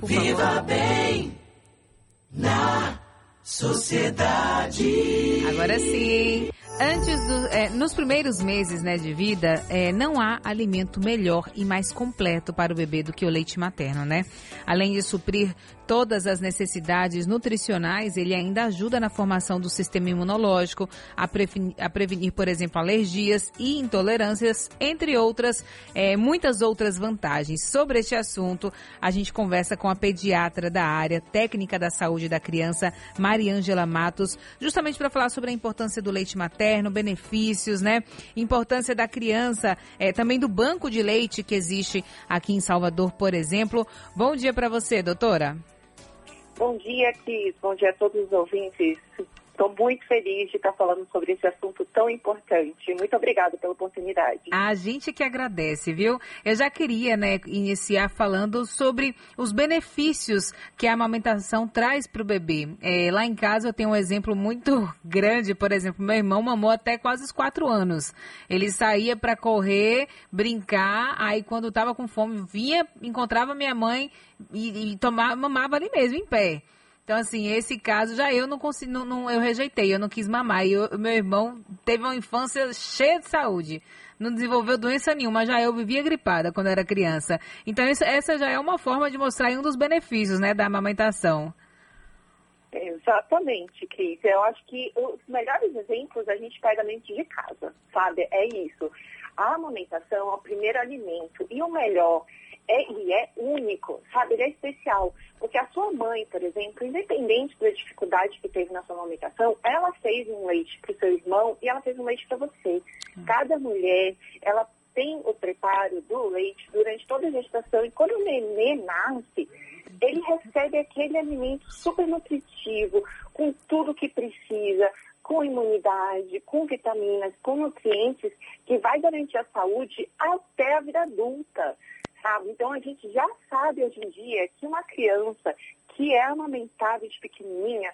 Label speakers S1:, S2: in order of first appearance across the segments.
S1: Por Viva favor. bem na sociedade. Agora sim. Antes do, é, nos primeiros meses né, de vida, é, não há alimento melhor e mais completo para o bebê do que o leite materno, né? Além de suprir todas as necessidades nutricionais, ele ainda ajuda na formação do sistema imunológico, a prevenir, a prevenir por exemplo, alergias e intolerâncias, entre outras, é, muitas outras vantagens. Sobre este assunto, a gente conversa com a pediatra da área técnica da saúde da criança, Mariângela Matos, justamente para falar sobre a importância do leite materno, benefícios, né? Importância da criança, é, também do banco de leite que existe aqui em Salvador, por exemplo. Bom dia para você, doutora.
S2: Bom dia, Cris. Bom dia a todos os ouvintes. Estou muito feliz de estar falando sobre esse assunto tão importante. Muito obrigada pela oportunidade.
S1: A gente que agradece, viu? Eu já queria, né, iniciar falando sobre os benefícios que a amamentação traz para o bebê. É, lá em casa eu tenho um exemplo muito grande, por exemplo, meu irmão mamou até quase os quatro anos. Ele saía para correr, brincar, aí quando estava com fome vinha, encontrava minha mãe e, e tomava, mamava ali mesmo, em pé. Então, assim, esse caso já eu não consigo, não, não, eu rejeitei, eu não quis mamar. E o meu irmão teve uma infância cheia de saúde. Não desenvolveu doença nenhuma, já eu vivia gripada quando era criança. Então, isso, essa já é uma forma de mostrar um dos benefícios, né, da amamentação.
S2: Exatamente, Cris. Eu acho que os melhores exemplos a gente pega dentro de casa, sabe? É isso. A amamentação é o primeiro alimento. E o melhor é, ele é único, sabe? Ele é especial. Porque a sua mãe, por exemplo, independente da dificuldade que teve na sua amamentação, ela fez um leite para o seu irmão e ela fez um leite para você. Hum. Cada mulher, ela tem o preparo do leite durante toda a gestação e quando o nenê nasce, ele recebe aquele alimento super nutritivo, com tudo que precisa, com imunidade, com vitaminas, com nutrientes, que vai garantir a saúde até a vida adulta Então a gente já sabe hoje em dia que uma criança que é amamentada de pequenininha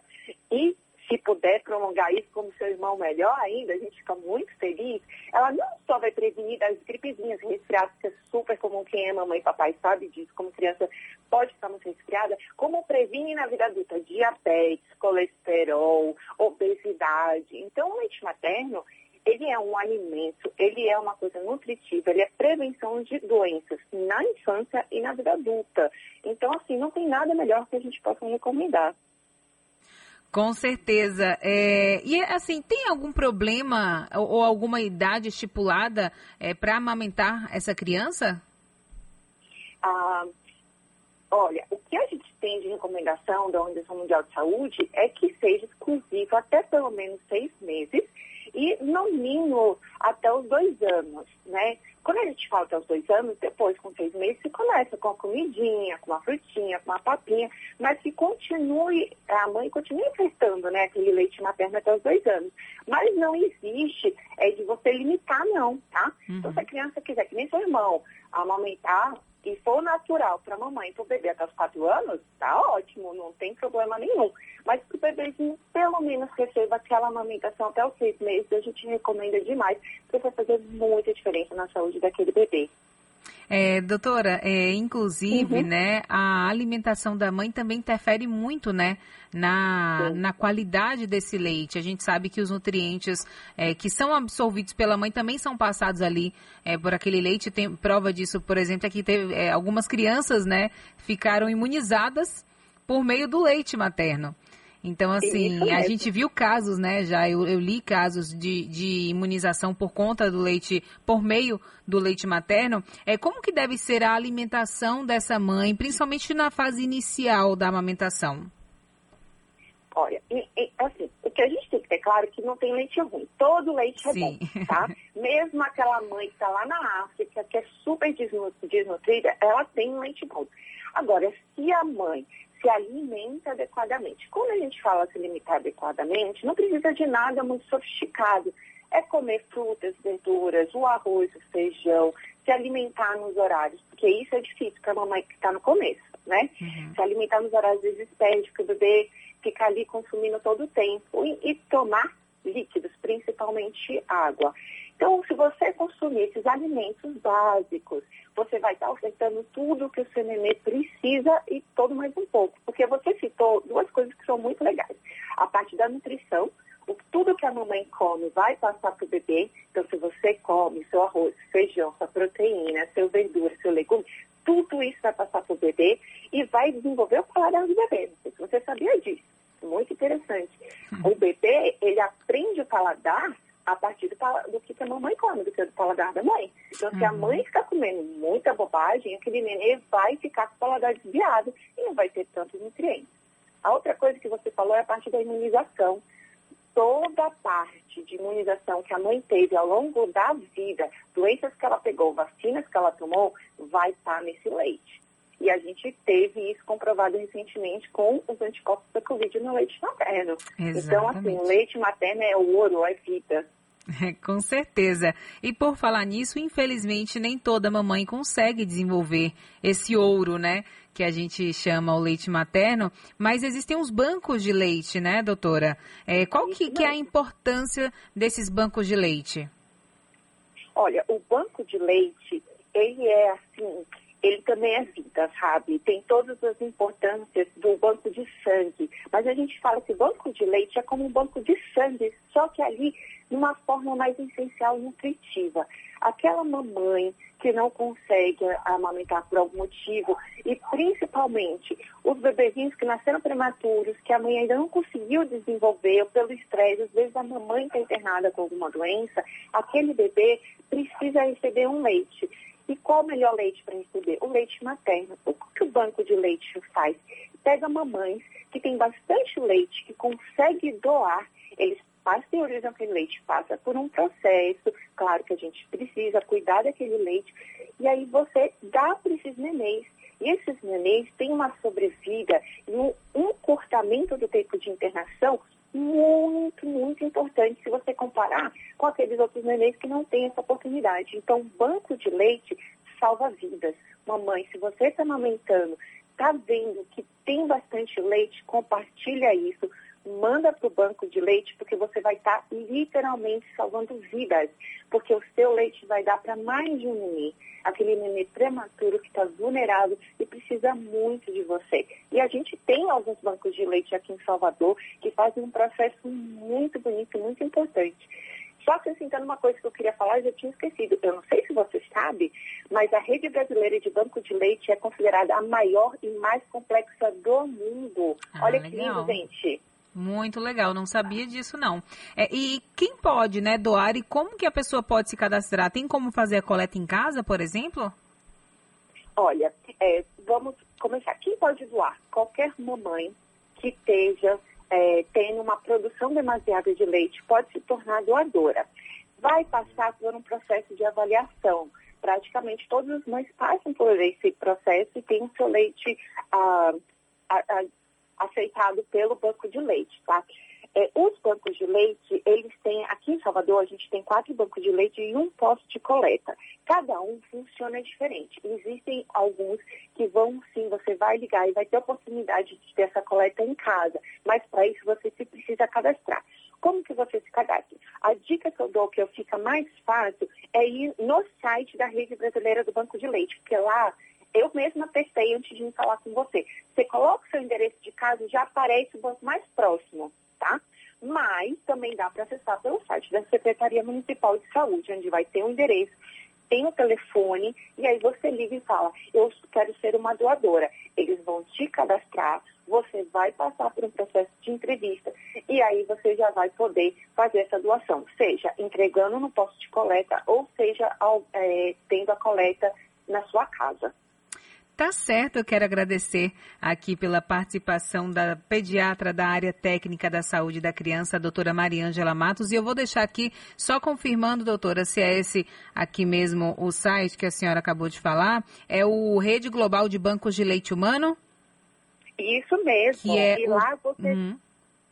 S2: e se puder prolongar isso como seu irmão melhor ainda, a gente fica muito feliz, ela não só vai prevenir das gripezinhas, resfriados, que é super comum quem é mamãe e papai sabe disso, como criança pode estar muito resfriada, como previne na vida adulta diabetes, colesterol, obesidade. Então, o leite materno, ele é um alimento, ele é uma coisa nutritiva, ele é prevenção de doenças na infância e na vida adulta. Então, assim, não tem nada melhor que a gente possa recomendar.
S1: Com certeza. É, e assim, tem algum problema ou, ou alguma idade estipulada é, para amamentar essa criança?
S2: Ah, olha, o que a gente tem de recomendação da Organização Mundial de Saúde é que seja exclusivo até pelo menos seis meses e no mínimo até os dois anos, né? Quando a gente fala até os dois anos, depois com seis meses, se começa com a comidinha, com uma frutinha, com uma papinha, mas que continue, a mãe continue ofertando, né, aquele leite materno até os dois anos. Mas não existe é, de você limitar, não, tá? Uhum. Então, se a criança quiser, que nem seu irmão, amamentar e for natural para a mamãe e para o bebê até os quatro anos, tá ótimo, não tem problema nenhum. Mas que o bebezinho pelo menos receba aquela amamentação até os seis meses, a gente recomenda demais, porque vai fazer muita diferença na saúde daquele bebê.
S1: É, doutora, é, inclusive, uhum. né, a alimentação da mãe também interfere muito, né, na, na qualidade desse leite. A gente sabe que os nutrientes é, que são absorvidos pela mãe também são passados ali é, por aquele leite. Tem prova disso, por exemplo, é que teve é, algumas crianças, né, ficaram imunizadas por meio do leite materno. Então, assim, a gente viu casos, né? Já eu, eu li casos de, de, imunização por conta do leite, por meio do leite materno. É como que deve ser a alimentação dessa mãe, principalmente na fase inicial da amamentação?
S2: Olha, e, e, assim, o que a gente tem que ter claro é que não tem leite ruim. Todo leite é Sim. bom, tá? Mesmo aquela mãe que está lá na África, que é super desnutrida, ela tem um leite bom. Agora, se a mãe se alimenta adequadamente. Quando a gente fala se alimentar adequadamente, não precisa de nada muito sofisticado. É comer frutas, verduras, o arroz, o feijão, se alimentar nos horários, porque isso é difícil para a mamãe que está no começo, né? Uhum. Se alimentar nos horários desespérdicos, porque o bebê fica ali consumindo todo o tempo e, e tomar líquidos, principalmente água. Então, se você consumir esses alimentos básicos, você vai estar ofertando tudo que o seu nenê precisa e todo mais um pouco. Porque você citou duas coisas que são muito legais. A parte da nutrição, tudo que a mamãe come vai passar para o bebê. Então, se você come seu arroz, feijão, sua proteína, seu verdura, seu legume, tudo isso vai passar para o bebê e vai desenvolver o paladar do bebê. Não sei se você sabia disso. Muito interessante. O bebê, ele aprende o paladar a partir do, do, que a mamãe come, do que do paladar da mãe. Então, se a uhum. mãe ficar comendo muita bobagem, aquele nenê vai ficar com o paladar desviado e não vai ter tantos nutrientes. A outra coisa que você falou é a parte da imunização. Toda a parte de imunização que a mãe teve ao longo da vida, doenças que ela pegou, vacinas que ela tomou, vai estar nesse leite. E a gente teve isso comprovado recentemente com os anticorpos da Covid no leite materno. Exatamente. Então, assim, o leite materno é ouro, é vida.
S1: Com certeza. E por falar nisso, infelizmente, nem toda mamãe consegue desenvolver esse ouro, né? Que a gente chama o leite materno, mas existem uns bancos de leite, né, doutora? É, qual que, que é a importância desses bancos de leite?
S2: Olha, o banco de leite, ele é assim, ele também é vida, sabe? Tem todas as importâncias do banco de sangue. Mas a gente fala que banco de leite é como um banco de sangue, só que ali numa forma mais essencial e nutritiva. Aquela mamãe que não consegue amamentar por algum motivo, e principalmente os bebezinhos que nasceram prematuros, que a mãe ainda não conseguiu desenvolver pelo estresse, às vezes a mamãe está internada com alguma doença, aquele bebê precisa receber um leite. E qual o melhor leite para receber? O leite materno. O que o banco de leite faz? Pega mamães que têm bastante leite, que consegue doar, eles pasteurizam aquele leite, passa por um processo, claro que a gente precisa cuidar daquele leite, e aí você dá para esses nenéns. E esses nenéns têm uma sobrevida e um encurtamento do tempo de internação muito, muito importante se você comparar com aqueles outros nenéns que não têm essa oportunidade. Então, banco de leite salva vidas. Mamãe, se você está amamentando, está vendo que tem bastante leite, compartilha isso manda para o banco de leite, porque você vai estar tá literalmente salvando vidas, porque o seu leite vai dar para mais de um nenê, aquele nenê prematuro que está vulnerável e precisa muito de você. E a gente tem alguns bancos de leite aqui em Salvador que fazem um processo muito bonito, muito importante. Só acrescentando uma coisa que eu queria falar, eu já tinha esquecido. Eu não sei se você sabe, mas a rede brasileira de banco de leite é considerada a maior e mais complexa do mundo. Ah, Olha legal. que lindo, gente.
S1: Muito legal, não sabia disso não. É, e quem pode, né, doar e como que a pessoa pode se cadastrar? Tem como fazer a coleta em casa, por exemplo?
S2: Olha, é, vamos começar. Quem pode doar? Qualquer mamãe que esteja é, tendo uma produção demasiada de leite pode se tornar doadora. Vai passar por um processo de avaliação. Praticamente todas as mães passam por esse processo e têm o seu leite ah, ah, aceitado pelo banco de leite, tá? É, os bancos de leite, eles têm, aqui em Salvador, a gente tem quatro bancos de leite e um posto de coleta. Cada um funciona diferente. Existem alguns que vão, sim, você vai ligar e vai ter oportunidade de ter essa coleta em casa, mas para isso você se precisa cadastrar. Como que você se cadastra? A dica que eu dou, que eu fica mais fácil, é ir no site da Rede Brasileira do Banco de Leite, porque lá eu mesma testei antes de me falar com você. Você coloca o seu endereço de casa, já aparece o banco mais próximo, tá? Mas também dá para acessar pelo site da Secretaria Municipal de Saúde, onde vai ter o um endereço, tem o telefone, e aí você liga e fala, eu quero ser uma doadora. Eles vão te cadastrar, você vai passar por um processo de entrevista, e aí você já vai poder fazer essa doação, seja entregando no posto de coleta, ou seja, ao, é, tendo a coleta na sua casa.
S1: Tá certo, eu quero agradecer aqui pela participação da pediatra da área técnica da saúde da criança, a doutora Mariângela Matos, e eu vou deixar aqui só confirmando, doutora, se é esse aqui mesmo o site que a senhora acabou de falar, é o Rede Global de Bancos de Leite Humano?
S2: Isso mesmo, que é e lá você... Uhum.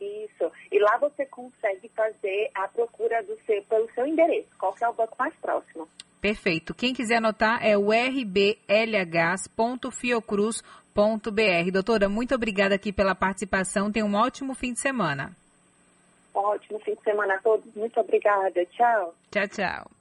S2: Isso. E lá você consegue fazer a procura do seu, pelo seu endereço. Qual é o banco mais próximo?
S1: Perfeito. Quem quiser anotar é o rblhs.fiocruz.br. Doutora, muito obrigada aqui pela participação. Tenha um ótimo fim de semana.
S2: Ótimo fim de semana a todos. Muito obrigada. Tchau.
S1: Tchau, tchau.